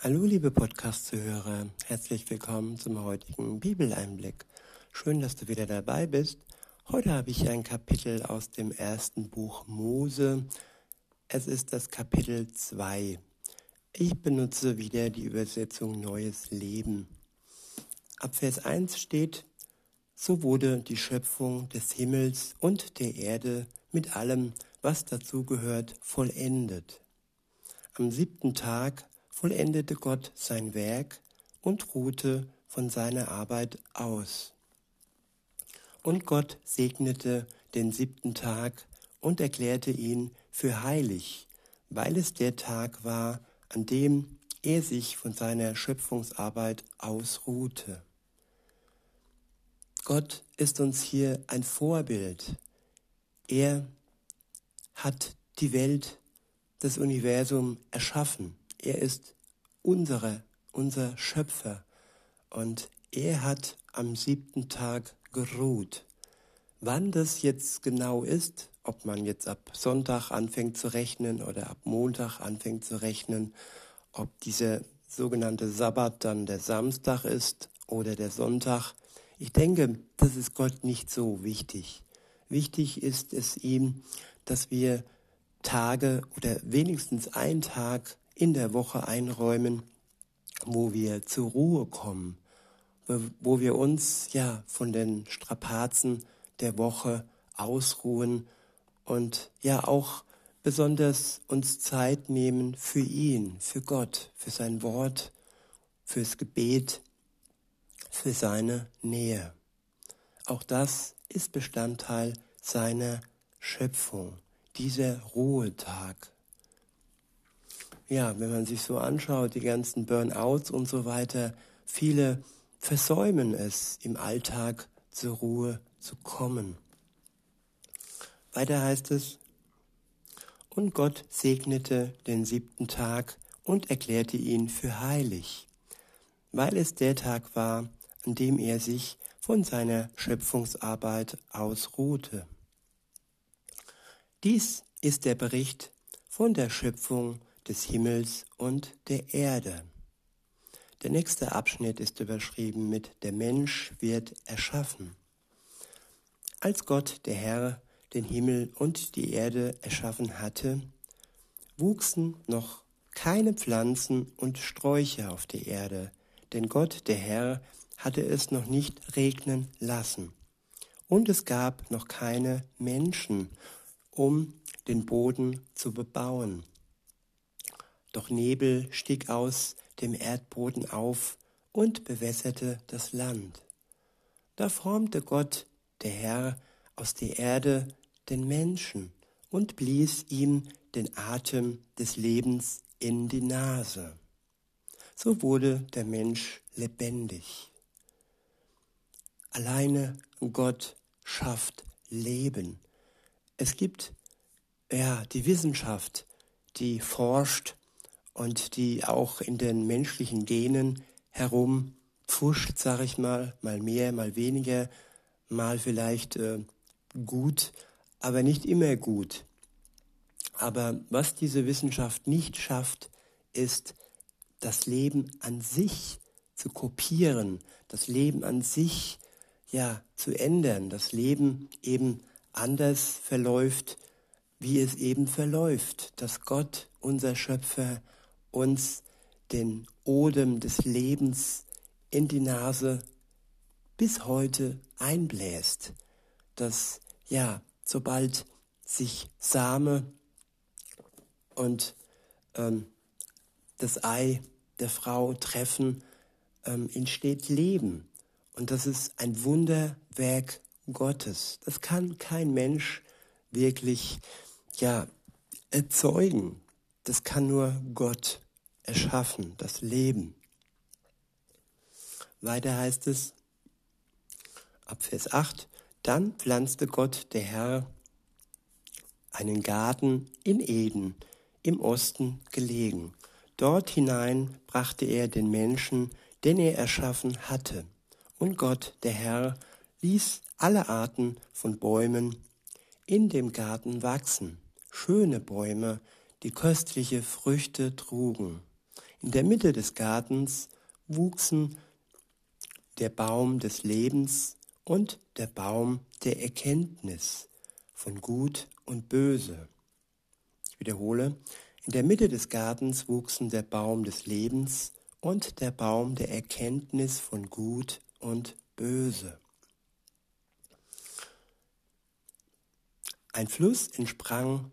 Hallo liebe Podcast-Zuhörer, herzlich willkommen zum heutigen Bibeleinblick. Schön, dass du wieder dabei bist. Heute habe ich ein Kapitel aus dem ersten Buch Mose. Es ist das Kapitel 2. Ich benutze wieder die Übersetzung Neues Leben. Ab Vers 1 steht, so wurde die Schöpfung des Himmels und der Erde mit allem, was dazugehört, vollendet. Am siebten Tag vollendete Gott sein Werk und ruhte von seiner Arbeit aus. Und Gott segnete den siebten Tag und erklärte ihn für heilig, weil es der Tag war, an dem er sich von seiner Schöpfungsarbeit ausruhte. Gott ist uns hier ein Vorbild. Er hat die Welt, das Universum erschaffen. Er ist unsere, unser Schöpfer. Und er hat am siebten Tag geruht. Wann das jetzt genau ist, ob man jetzt ab Sonntag anfängt zu rechnen oder ab Montag anfängt zu rechnen, ob dieser sogenannte Sabbat dann der Samstag ist oder der Sonntag, ich denke, das ist Gott nicht so wichtig. Wichtig ist es ihm, dass wir Tage oder wenigstens einen Tag in der Woche einräumen, wo wir zur Ruhe kommen, wo wir uns ja von den Strapazen der Woche ausruhen und ja auch besonders uns Zeit nehmen für ihn, für Gott, für sein Wort, fürs Gebet, für seine Nähe. Auch das ist Bestandteil seiner Schöpfung, dieser Ruhetag, ja, wenn man sich so anschaut, die ganzen Burnouts und so weiter, viele versäumen es, im Alltag zur Ruhe zu kommen. Weiter heißt es, und Gott segnete den siebten Tag und erklärte ihn für heilig, weil es der Tag war, an dem er sich von seiner Schöpfungsarbeit ausruhte. Dies ist der Bericht von der Schöpfung des Himmels und der Erde. Der nächste Abschnitt ist überschrieben mit Der Mensch wird erschaffen. Als Gott, der Herr, den Himmel und die Erde erschaffen hatte, wuchsen noch keine Pflanzen und Sträucher auf der Erde, denn Gott, der Herr, hatte es noch nicht regnen lassen. Und es gab noch keine Menschen, um den Boden zu bebauen. Doch Nebel stieg aus dem Erdboden auf und bewässerte das Land. Da formte Gott, der Herr, aus der Erde den Menschen und blies ihm den Atem des Lebens in die Nase. So wurde der Mensch lebendig. Alleine Gott schafft Leben. Es gibt ja die Wissenschaft, die forscht und die auch in den menschlichen Genen herumfuscht, sag ich mal, mal mehr, mal weniger, mal vielleicht äh, gut, aber nicht immer gut. Aber was diese Wissenschaft nicht schafft, ist das Leben an sich zu kopieren, das Leben an sich ja zu ändern, das Leben eben anders verläuft, wie es eben verläuft, dass Gott, unser Schöpfer, uns den Odem des Lebens in die Nase bis heute einbläst, dass ja, sobald sich Same und ähm, das Ei der Frau treffen, ähm, entsteht Leben. Und das ist ein Wunderwerk Gottes. Das kann kein Mensch wirklich ja, erzeugen. Das kann nur Gott erschaffen, das Leben. Weiter heißt es, ab Vers 8, dann pflanzte Gott, der Herr, einen Garten in Eden, im Osten gelegen. Dort hinein brachte er den Menschen, den er erschaffen hatte. Und Gott, der Herr, ließ alle Arten von Bäumen in dem Garten wachsen, schöne Bäume, die köstliche Früchte trugen. In der Mitte des Gartens wuchsen der Baum des Lebens und der Baum der Erkenntnis von Gut und Böse. Ich wiederhole, in der Mitte des Gartens wuchsen der Baum des Lebens und der Baum der Erkenntnis von Gut und Böse. Ein Fluss entsprang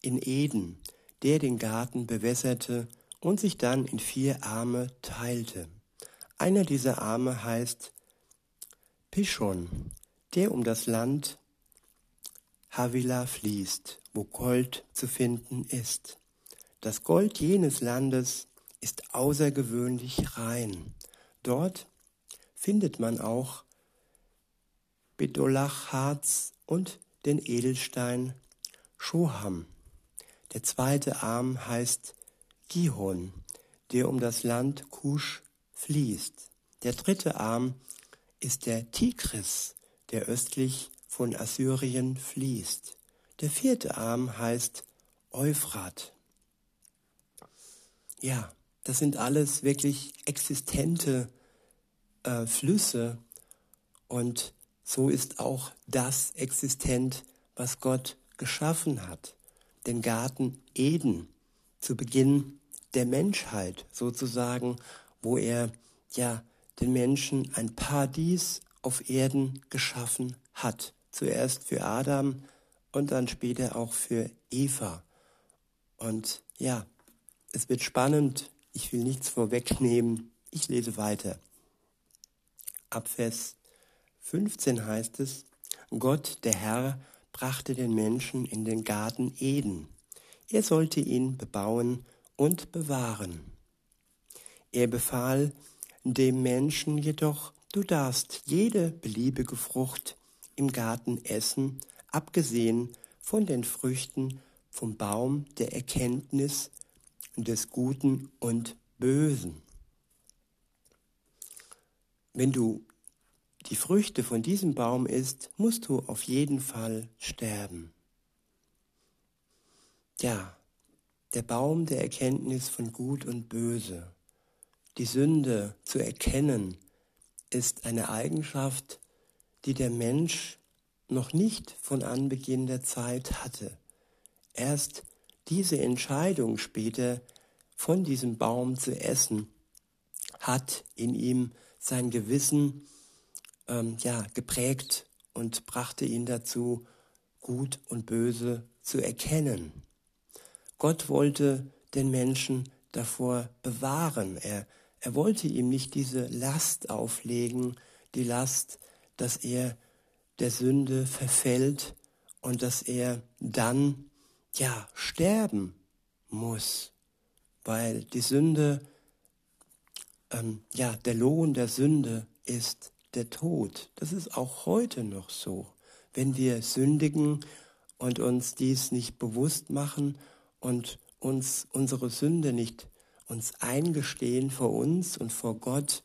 in Eden, der den Garten bewässerte und sich dann in vier Arme teilte. Einer dieser Arme heißt Pishon, der um das Land Havila fließt, wo Gold zu finden ist. Das Gold jenes Landes ist außergewöhnlich rein. Dort findet man auch Bedolachharz und den Edelstein Shoham. Der zweite Arm heißt Gihon, der um das Land Kusch fließt. Der dritte Arm ist der Tigris, der östlich von Assyrien fließt. Der vierte Arm heißt Euphrat. Ja, das sind alles wirklich existente äh, Flüsse und so ist auch das existent, was Gott geschaffen hat. Den Garten Eden zu Beginn der Menschheit sozusagen, wo er ja den Menschen ein Paradies auf Erden geschaffen hat. Zuerst für Adam und dann später auch für Eva. Und ja, es wird spannend. Ich will nichts vorwegnehmen. Ich lese weiter. Ab Vers 15 heißt es, Gott, der Herr, brachte den Menschen in den Garten Eden. Er sollte ihn bebauen und bewahren. Er befahl dem Menschen jedoch, du darfst jede beliebige Frucht im Garten essen, abgesehen von den Früchten vom Baum der Erkenntnis des Guten und Bösen. Wenn du die Früchte von diesem Baum isst, musst du auf jeden Fall sterben. Ja, der Baum der Erkenntnis von Gut und Böse. Die Sünde zu erkennen ist eine Eigenschaft, die der Mensch noch nicht von Anbeginn der Zeit hatte. Erst diese Entscheidung später von diesem Baum zu essen, hat in ihm sein Gewissen ähm, ja, geprägt und brachte ihn dazu, Gut und Böse zu erkennen. Gott wollte den Menschen davor bewahren. Er, er wollte ihm nicht diese Last auflegen, die Last, dass er der Sünde verfällt und dass er dann ja sterben muss, weil die Sünde ähm, ja der Lohn der Sünde ist der Tod. Das ist auch heute noch so. Wenn wir sündigen und uns dies nicht bewusst machen und uns unsere Sünde nicht uns eingestehen vor uns und vor Gott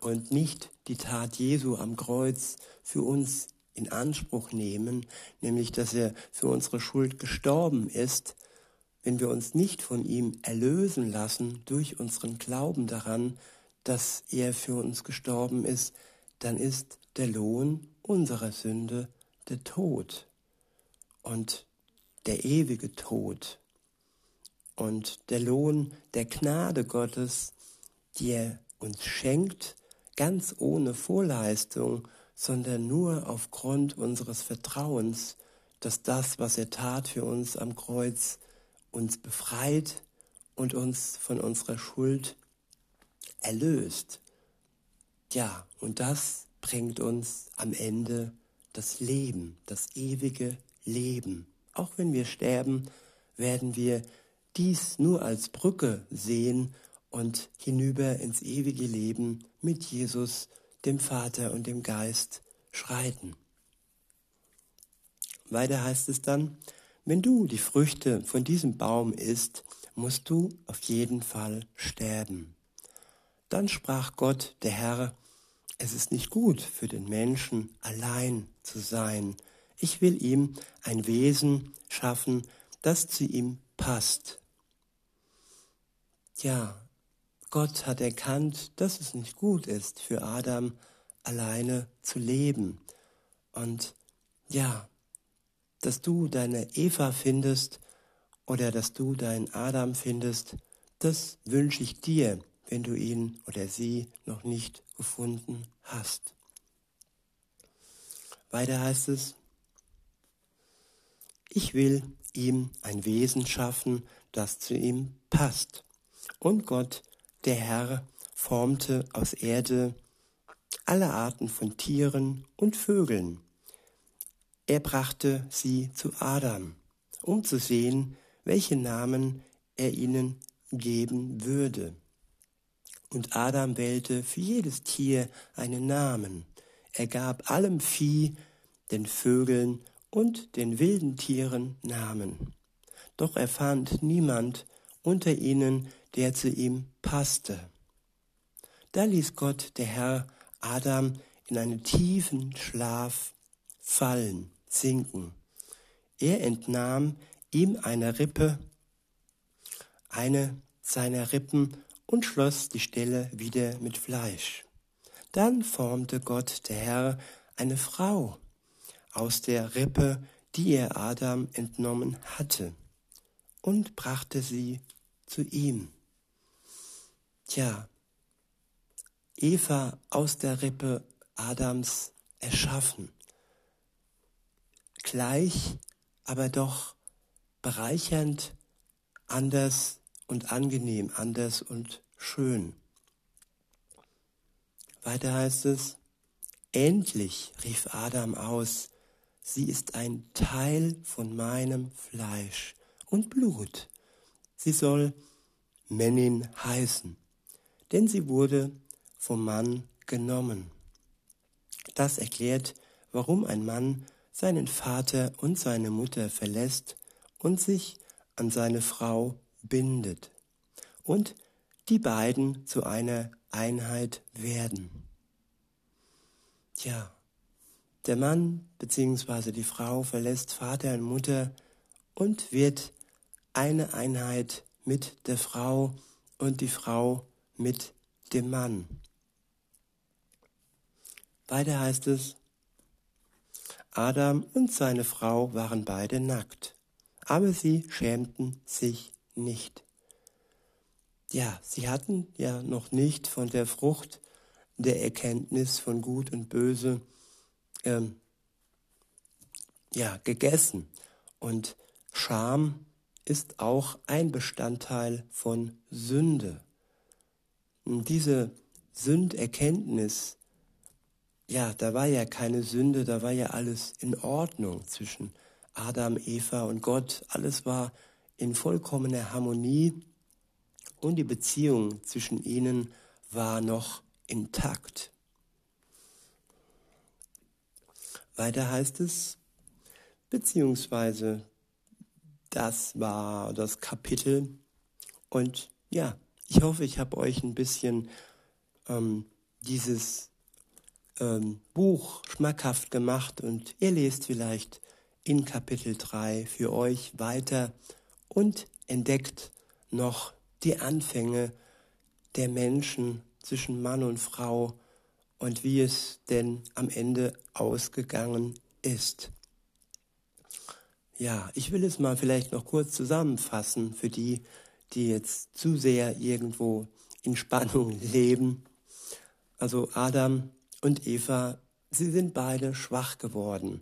und nicht die Tat Jesu am Kreuz für uns in Anspruch nehmen, nämlich dass er für unsere Schuld gestorben ist, wenn wir uns nicht von ihm erlösen lassen durch unseren Glauben daran, dass er für uns gestorben ist, dann ist der Lohn unserer Sünde der Tod und der ewige Tod und der Lohn der Gnade Gottes, die er uns schenkt, ganz ohne Vorleistung, sondern nur aufgrund unseres Vertrauens, dass das, was er tat für uns am Kreuz, uns befreit und uns von unserer Schuld erlöst. Ja, und das bringt uns am Ende das Leben, das ewige Leben. Auch wenn wir sterben, werden wir dies nur als Brücke sehen und hinüber ins ewige Leben mit Jesus, dem Vater und dem Geist schreiten. Weiter heißt es dann, wenn du die Früchte von diesem Baum isst, musst du auf jeden Fall sterben. Dann sprach Gott, der Herr, es ist nicht gut für den Menschen allein zu sein. Ich will ihm ein Wesen schaffen, das zu ihm passt. ja, Gott hat erkannt, dass es nicht gut ist, für Adam alleine zu leben. Und ja, dass du deine Eva findest oder dass du deinen Adam findest, das wünsche ich dir, wenn du ihn oder sie noch nicht gefunden hast. Weiter heißt es, ich will ihm ein Wesen schaffen, das zu ihm passt. Und Gott, der Herr, formte aus Erde alle Arten von Tieren und Vögeln. Er brachte sie zu Adam, um zu sehen, welche Namen er ihnen geben würde. Und Adam wählte für jedes Tier einen Namen. Er gab allem Vieh, den Vögeln und den wilden Tieren Namen. Doch er fand niemand unter ihnen, der zu ihm passte. Da ließ Gott, der Herr, Adam in einen tiefen Schlaf fallen, sinken. Er entnahm ihm eine Rippe, eine seiner Rippen und schloss die Stelle wieder mit Fleisch. Dann formte Gott, der Herr, eine Frau aus der Rippe, die er Adam entnommen hatte, und brachte sie zu ihm. Tja, Eva aus der Rippe Adams erschaffen, gleich, aber doch bereichernd, anders und angenehm, anders und schön. Weiter heißt es, endlich rief Adam aus, sie ist ein Teil von meinem Fleisch und Blut. Sie soll Männin heißen, denn sie wurde vom Mann genommen. Das erklärt, warum ein Mann seinen Vater und seine Mutter verlässt und sich an seine Frau bindet und die beiden zu einer Einheit werden. Tja, der Mann bzw. die Frau verlässt Vater und Mutter und wird eine Einheit mit der Frau und die Frau mit dem Mann. Weiter heißt es, Adam und seine Frau waren beide nackt aber sie schämten sich nicht. Ja, sie hatten ja noch nicht von der Frucht der Erkenntnis von Gut und Böse ähm, ja, gegessen. Und Scham ist auch ein Bestandteil von Sünde. Und diese Sünderkenntnis, ja, da war ja keine Sünde, da war ja alles in Ordnung zwischen Adam, Eva und Gott, alles war in vollkommener Harmonie und die Beziehung zwischen ihnen war noch intakt. Weiter heißt es, beziehungsweise das war das Kapitel und ja, ich hoffe, ich habe euch ein bisschen ähm, dieses ähm, Buch schmackhaft gemacht und ihr lest vielleicht in Kapitel 3 für euch weiter und entdeckt noch die Anfänge der Menschen zwischen Mann und Frau und wie es denn am Ende ausgegangen ist. Ja, ich will es mal vielleicht noch kurz zusammenfassen für die, die jetzt zu sehr irgendwo in Spannung leben. Also Adam und Eva, sie sind beide schwach geworden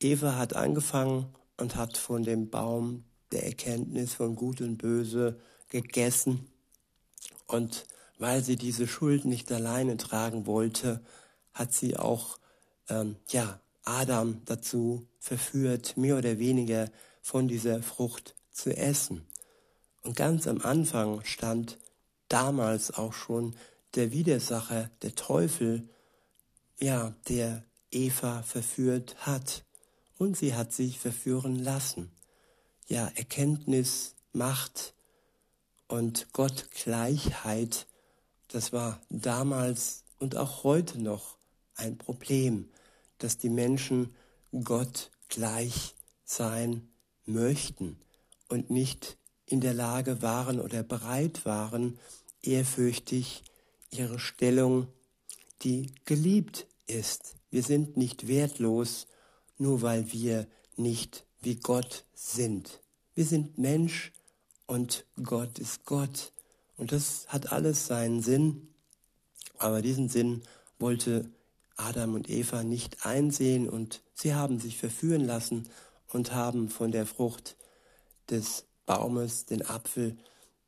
Eva hat angefangen und hat von dem Baum der Erkenntnis von Gut und Böse gegessen. Und weil sie diese Schuld nicht alleine tragen wollte, hat sie auch ähm, ja, Adam dazu verführt, mehr oder weniger von dieser Frucht zu essen. Und ganz am Anfang stand damals auch schon der Widersacher, der Teufel, ja, der Eva verführt hat und sie hat sich verführen lassen. Ja, Erkenntnis, Macht und Gottgleichheit, das war damals und auch heute noch ein Problem, dass die Menschen Gott gleich sein möchten und nicht in der Lage waren oder bereit waren, ehrfürchtig ihre Stellung, die geliebt ist. Wir sind nicht wertlos, nur weil wir nicht wie Gott sind. Wir sind Mensch und Gott ist Gott. Und das hat alles seinen Sinn. Aber diesen Sinn wollte Adam und Eva nicht einsehen und sie haben sich verführen lassen und haben von der Frucht des Baumes, den Apfel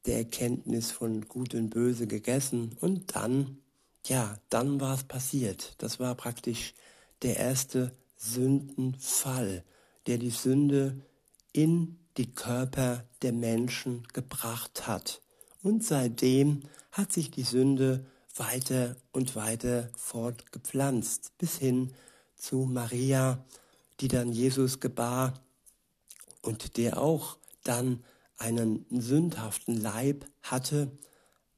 der Erkenntnis von Gut und Böse gegessen und dann, ja, dann war es passiert. Das war praktisch der erste Sündenfall, der die Sünde in die Körper der Menschen gebracht hat. Und seitdem hat sich die Sünde weiter und weiter fortgepflanzt, bis hin zu Maria, die dann Jesus gebar und der auch dann einen sündhaften Leib hatte,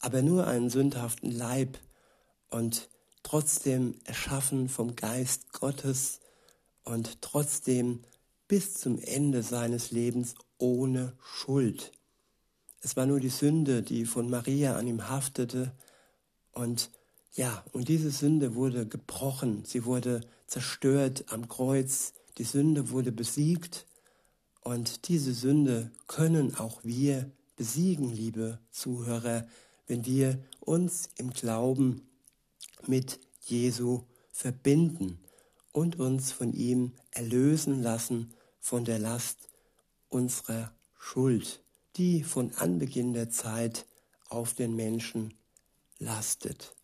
aber nur einen sündhaften Leib und trotzdem erschaffen vom Geist Gottes und trotzdem bis zum Ende seines Lebens ohne Schuld. Es war nur die Sünde, die von Maria an ihm haftete. Und ja, und diese Sünde wurde gebrochen, sie wurde zerstört am Kreuz, die Sünde wurde besiegt. Und diese Sünde können auch wir besiegen, liebe Zuhörer, wenn wir uns im Glauben mit Jesu verbinden und uns von ihm erlösen lassen von der Last unserer Schuld, die von Anbeginn der Zeit auf den Menschen lastet.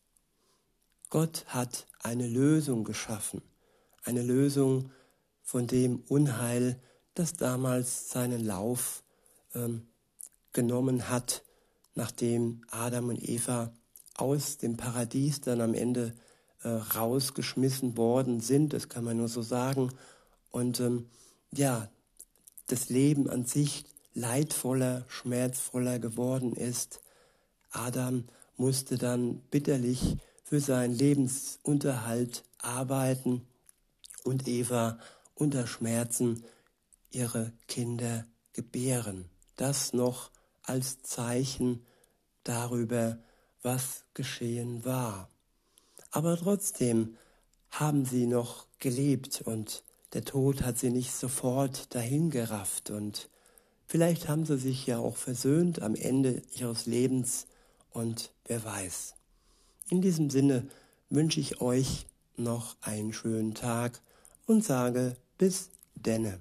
Gott hat eine Lösung geschaffen, eine Lösung von dem Unheil, das damals seinen Lauf ähm, genommen hat, nachdem Adam und Eva aus dem Paradies dann am Ende äh, rausgeschmissen worden sind, das kann man nur so sagen. Und ähm, ja, das Leben an sich leidvoller, schmerzvoller geworden ist. Adam musste dann bitterlich für seinen Lebensunterhalt arbeiten und Eva unter Schmerzen ihre Kinder gebären. Das noch als Zeichen darüber, was geschehen war. Aber trotzdem haben sie noch gelebt und der Tod hat sie nicht sofort dahingerafft und vielleicht haben sie sich ja auch versöhnt am Ende ihres Lebens und wer weiß. In diesem Sinne wünsche ich euch noch einen schönen Tag und sage bis denne.